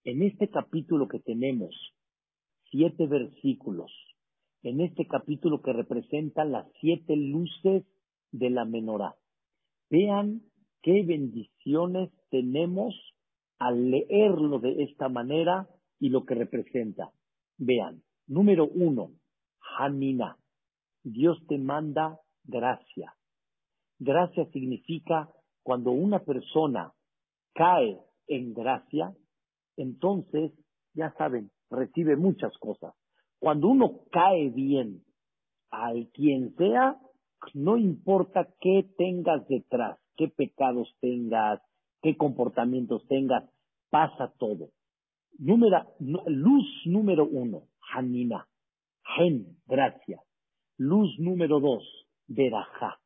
Speaker 1: En este capítulo que tenemos, siete versículos, en este capítulo que representa las siete luces de la menorá. Vean qué bendiciones tenemos al leerlo de esta manera y lo que representa. Vean, número uno, Hanina. Dios te manda gracia. Gracia significa cuando una persona cae en gracia, entonces, ya saben, recibe muchas cosas. Cuando uno cae bien al quien sea, no importa qué tengas detrás, qué pecados tengas, qué comportamientos tengas, pasa todo. Número, luz número uno, Hanina. Gen, gracia. Luz número dos, Berajá.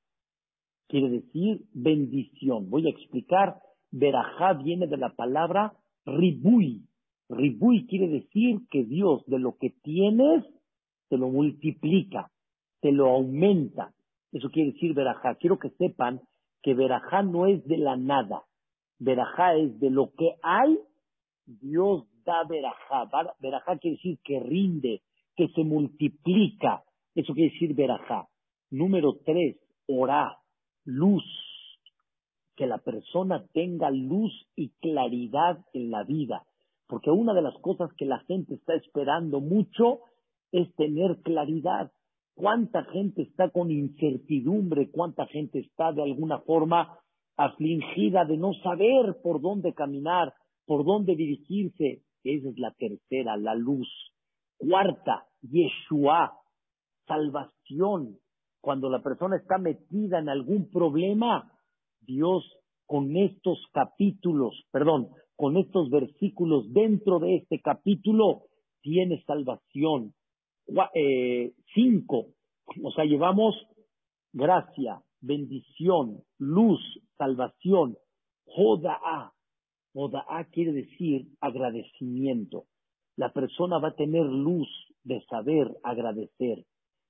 Speaker 1: Quiere decir bendición. Voy a explicar. Berajá viene de la palabra ribui. Ribui quiere decir que Dios de lo que tienes te lo multiplica, te lo aumenta. Eso quiere decir Berajá. Quiero que sepan que Berajá no es de la nada. Verajá es de lo que hay, Dios da verajá. Verajá quiere decir que rinde, que se multiplica. Eso quiere decir verajá. Número tres, orá, luz. Que la persona tenga luz y claridad en la vida. Porque una de las cosas que la gente está esperando mucho es tener claridad. ¿Cuánta gente está con incertidumbre? ¿Cuánta gente está de alguna forma afligida de no saber por dónde caminar, por dónde dirigirse. Esa es la tercera, la luz. Cuarta, Yeshua, salvación. Cuando la persona está metida en algún problema, Dios con estos capítulos, perdón, con estos versículos dentro de este capítulo, tiene salvación. Eh, cinco, o sea, llevamos gracia, bendición, luz, salvación, joda'a, Oda'a quiere decir agradecimiento. La persona va a tener luz de saber agradecer,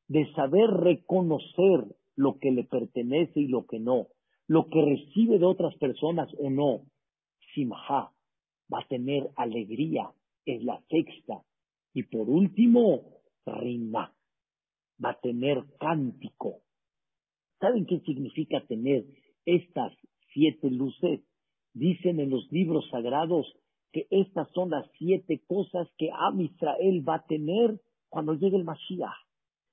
Speaker 1: de saber reconocer lo que le pertenece y lo que no, lo que recibe de otras personas o no. Simha va a tener alegría, es la sexta. Y por último, Rima va a tener cántico. ¿Saben qué significa tener estas siete luces? Dicen en los libros sagrados que estas son las siete cosas que Am Israel va a tener cuando llegue el Mashiach.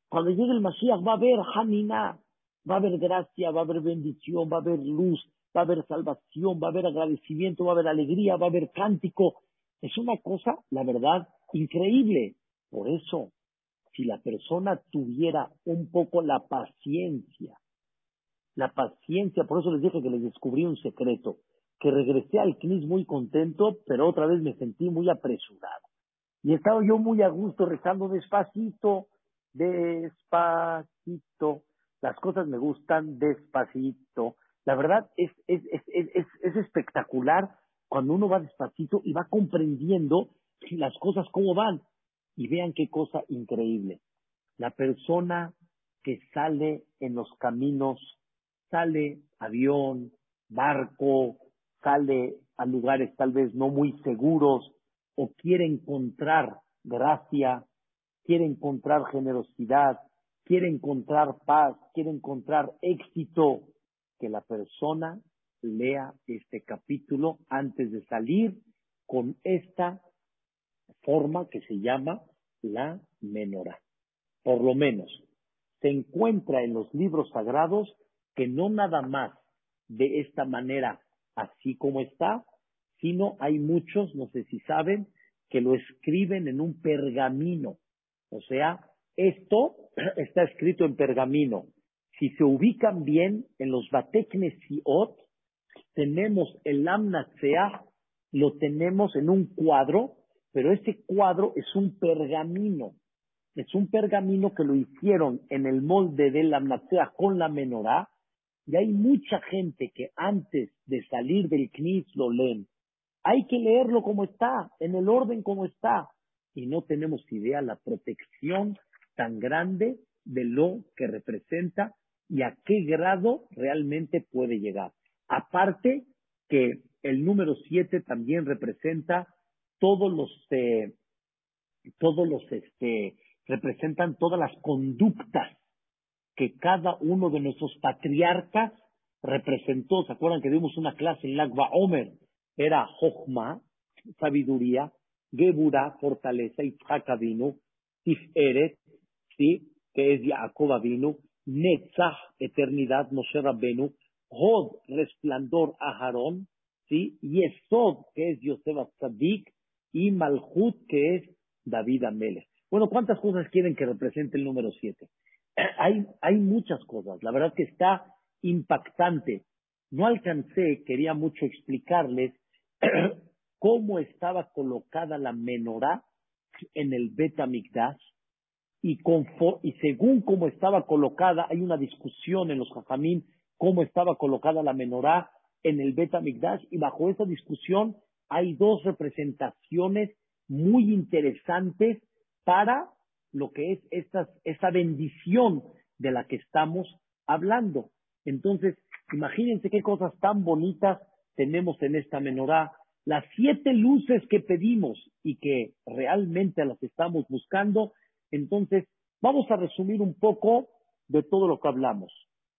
Speaker 1: Cuando llegue el Mashiach va a haber Hanina, va a haber gracia, va a haber bendición, va a haber luz, va a haber salvación, va a haber agradecimiento, va a haber alegría, va a haber cántico. Es una cosa, la verdad, increíble. Por eso, si la persona tuviera un poco la paciencia, la paciencia, por eso les dije que les descubrí un secreto, que regresé al CNIS muy contento, pero otra vez me sentí muy apresurado. Y estaba yo muy a gusto rezando despacito, despacito. Las cosas me gustan despacito. La verdad es, es, es, es, es espectacular cuando uno va despacito y va comprendiendo las cosas cómo van. Y vean qué cosa increíble. La persona que sale en los caminos, sale avión, barco, sale a lugares tal vez no muy seguros o quiere encontrar gracia, quiere encontrar generosidad, quiere encontrar paz, quiere encontrar éxito, que la persona lea este capítulo antes de salir con esta forma que se llama la menorá. Por lo menos, se encuentra en los libros sagrados que no nada más de esta manera, así como está, sino hay muchos, no sé si saben, que lo escriben en un pergamino. O sea, esto *clears throat* está escrito en pergamino. Si se ubican bien en los Bateknesiot, tenemos el Amnatseah, lo tenemos en un cuadro, pero ese cuadro es un pergamino. Es un pergamino que lo hicieron en el molde del Amnatseah con la menorá, y hay mucha gente que antes de salir del Knis lo leen. Hay que leerlo como está, en el orden como está. Y no tenemos idea la protección tan grande de lo que representa y a qué grado realmente puede llegar. Aparte que el número siete también representa todos los, eh, todos los, este, representan todas las conductas que cada uno de nuestros patriarcas representó. ¿Se acuerdan que dimos una clase en Lagba Omer? Era Jochma, sabiduría, Gebura, fortaleza, Yitzhak vino, Tiferet, ¿sí? que es Jacob vino, Netzach, eternidad, Moshe Rabbenu, Hod, resplandor, Aharón, ¿sí? Yesod, que es Yosef Tzadik, y Malhut, que es David Amelech. Bueno, ¿cuántas cosas quieren que represente el número siete? Hay, hay muchas cosas. La verdad que está impactante. No alcancé, quería mucho explicarles *clears throat* cómo estaba colocada la menorá en el Betamigdash y, y según cómo estaba colocada, hay una discusión en los Jajamín, cómo estaba colocada la menorá en el Betamigdash y bajo esa discusión hay dos representaciones muy interesantes para lo que es esta, esta bendición de la que estamos hablando. Entonces, imagínense qué cosas tan bonitas tenemos en esta menorá. Las siete luces que pedimos y que realmente las estamos buscando. Entonces, vamos a resumir un poco de todo lo que hablamos.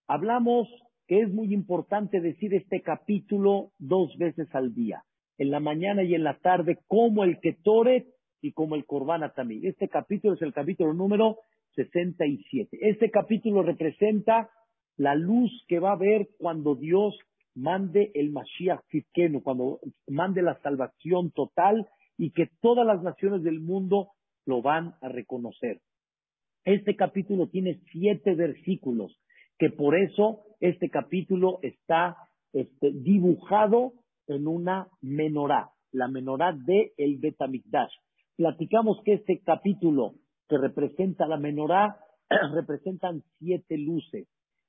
Speaker 1: Hablamos que es muy importante decir este capítulo dos veces al día, en la mañana y en la tarde, como el Ketoret y como el Corban también. Este capítulo es el capítulo número 67. Este capítulo representa la luz que va a haber cuando Dios mande el Mashiach cuando mande la salvación total y que todas las naciones del mundo lo van a reconocer. Este capítulo tiene siete versículos, que por eso este capítulo está este, dibujado en una menorá, la menorá de el Betamikdash platicamos que este capítulo que representa la menorá *clears throat* representan siete luces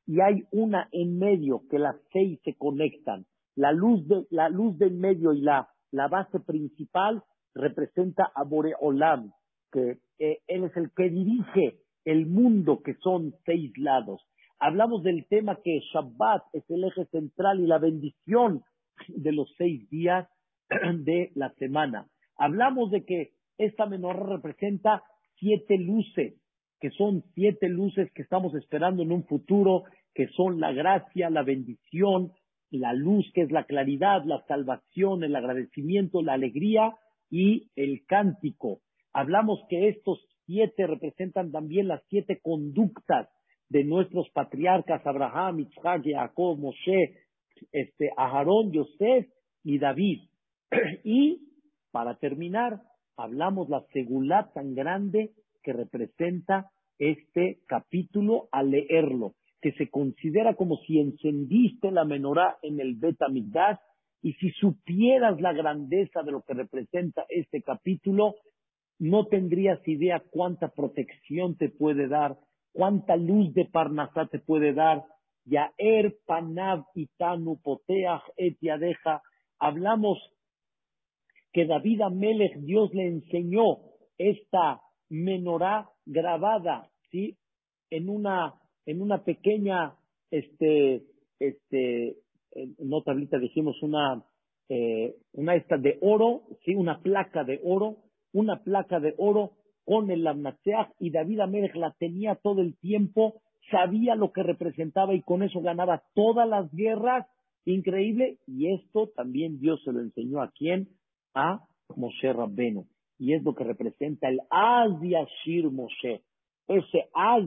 Speaker 1: y hay una en medio que las seis se conectan. La luz de la luz del medio y la la base principal representa a Boreolam, que eh, él es el que dirige el mundo, que son seis lados. Hablamos del tema que Shabbat es el eje central y la bendición de los seis días *clears throat* de la semana. Hablamos de que esta menorá representa siete luces, que son siete luces que estamos esperando en un futuro, que son la gracia, la bendición, la luz que es la claridad, la salvación, el agradecimiento, la alegría y el cántico. Hablamos que estos siete representan también las siete conductas de nuestros patriarcas Abraham, Isaac, Jacob, Moshe, este, Aarón, Yosef y David. *clears throat* y para terminar, hablamos la segulá tan grande que representa este capítulo al leerlo, que se considera como si encendiste la menorá en el Betamigdash y si supieras la grandeza de lo que representa este capítulo, no tendrías idea cuánta protección te puede dar, cuánta luz de Parnasá te puede dar. Yaer, Panav, Itanu, Poteach, Etiadeja. Hablamos que David Amelech, Dios le enseñó esta menorá grabada, ¿sí? En una, en una pequeña, este, este, no tablita dijimos una, eh, una esta de oro, ¿sí? Una placa de oro, una placa de oro con el Lamnatseach y David Amelech la tenía todo el tiempo, sabía lo que representaba y con eso ganaba todas las guerras, increíble, y esto también Dios se lo enseñó a quién, a Moshe Rabbenu y es lo que representa el Az Yashir Moshe, ese Az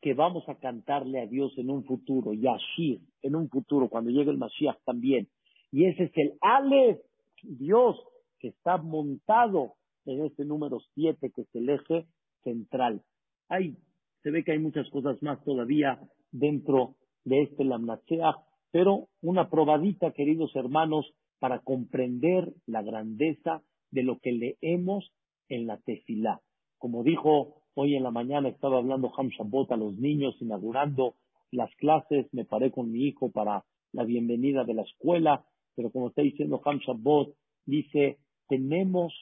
Speaker 1: que vamos a cantarle a Dios en un futuro, Yashir, en un futuro, cuando llegue el Mashiach también. Y ese es el Aleph, Dios, que está montado en este número siete, que es el eje central. Hay, se ve que hay muchas cosas más todavía dentro de este Lamnacheach, pero una probadita, queridos hermanos, para comprender la grandeza de lo que leemos en la tefilá. Como dijo hoy en la mañana, estaba hablando Ham Shabbat a los niños, inaugurando las clases, me paré con mi hijo para la bienvenida de la escuela, pero como está diciendo Ham Shabbat, dice, tenemos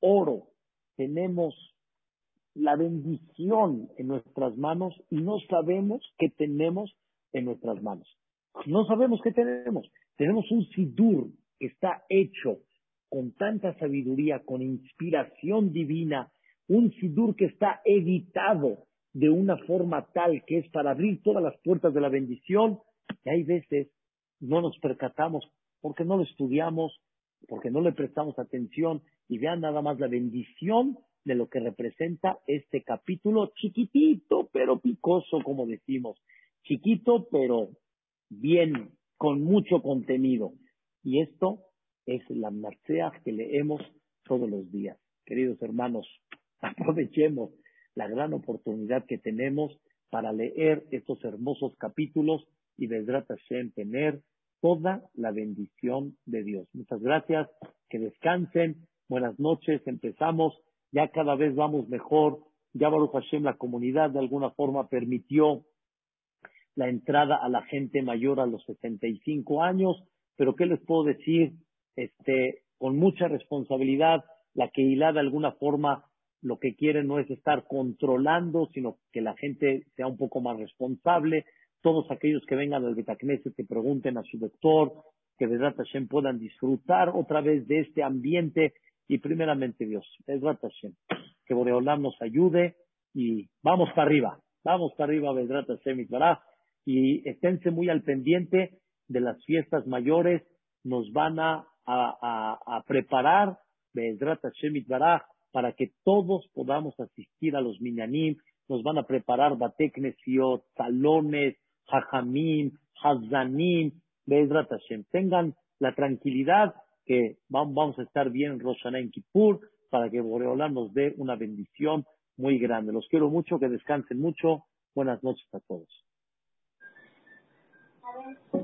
Speaker 1: oro, tenemos la bendición en nuestras manos y no sabemos qué tenemos en nuestras manos. No sabemos qué tenemos. Tenemos un sidur está hecho con tanta sabiduría, con inspiración divina, un sidur que está editado de una forma tal que es para abrir todas las puertas de la bendición, y hay veces no nos percatamos porque no lo estudiamos, porque no le prestamos atención. Y vean nada más la bendición de lo que representa este capítulo chiquitito pero picoso, como decimos, chiquito pero bien, con mucho contenido. Y esto es la marcea que leemos todos los días. Queridos hermanos, *laughs* aprovechemos la gran oportunidad que tenemos para leer estos hermosos capítulos y Vedrat Hashem tener toda la bendición de Dios. Muchas gracias, que descansen, buenas noches, empezamos, ya cada vez vamos mejor, ya Baruch Hashem, la comunidad de alguna forma permitió la entrada a la gente mayor a los 65 años, pero ¿qué les puedo decir? este, con mucha responsabilidad, la que hila de alguna forma lo que quiere no es estar controlando, sino que la gente sea un poco más responsable. Todos aquellos que vengan al Betacneset que pregunten a su doctor, que Vedrat Hashem puedan disfrutar otra vez de este ambiente y primeramente Dios, Vedrat Hashem, que Boreolam nos ayude y vamos para arriba, vamos para arriba Vedrat Hashem y esténse muy al pendiente de las fiestas mayores, nos van a a, preparar para que todos podamos asistir a los minyanim, nos van a preparar bateknesiot, salones, hajamim, hazanim, Be'ezrat Hashem. Tengan la tranquilidad que vamos a estar bien en Rosh en Kippur para que Boreolán nos dé una bendición muy grande. Los quiero mucho, que descansen mucho. Buenas noches a todos.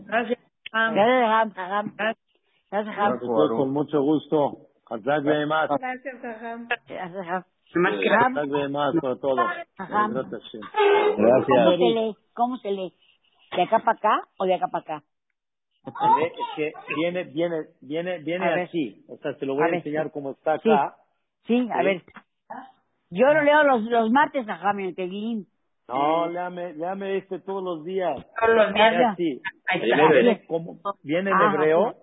Speaker 1: Gracias. Gracias. Gracias, Con mucho gusto. Gracias, Gracias, más por todo.
Speaker 2: Gracias. ¿Cómo se lee? ¿De acá para acá o de acá para acá?
Speaker 1: Que viene, viene, viene, viene así. O sea, te lo voy a, enseñar cómo está acá.
Speaker 2: Sí, a ver. Yo lo leo los, los martes a Jaime Teguín.
Speaker 1: No, léame, léame este todos los días.
Speaker 3: Todos los días.
Speaker 1: Viene, como, viene en hebreo,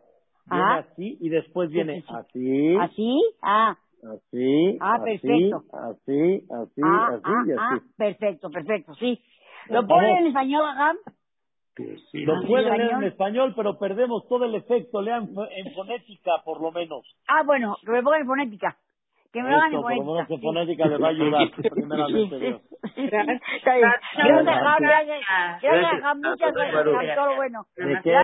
Speaker 1: viene así y después viene así.
Speaker 2: ¿Así? Ah.
Speaker 1: Así.
Speaker 2: Ah, perfecto.
Speaker 1: Así, así,
Speaker 2: ah,
Speaker 1: así
Speaker 2: ah,
Speaker 1: y así.
Speaker 2: Ah, perfecto, perfecto, sí. ¿Lo pone en español, Agam?
Speaker 1: Lo pueden leer en español, pero perdemos todo el efecto. Lean en fonética, por lo menos.
Speaker 2: Ah, bueno, que me pongan en fonética. Que me hagan
Speaker 1: Por lo
Speaker 2: fonética.
Speaker 1: menos en fonética les va a ayudar, *laughs* primeramente Dios.
Speaker 2: Gracias. Gracias, gracias, Agam. Todo bueno.
Speaker 1: ¿De qué?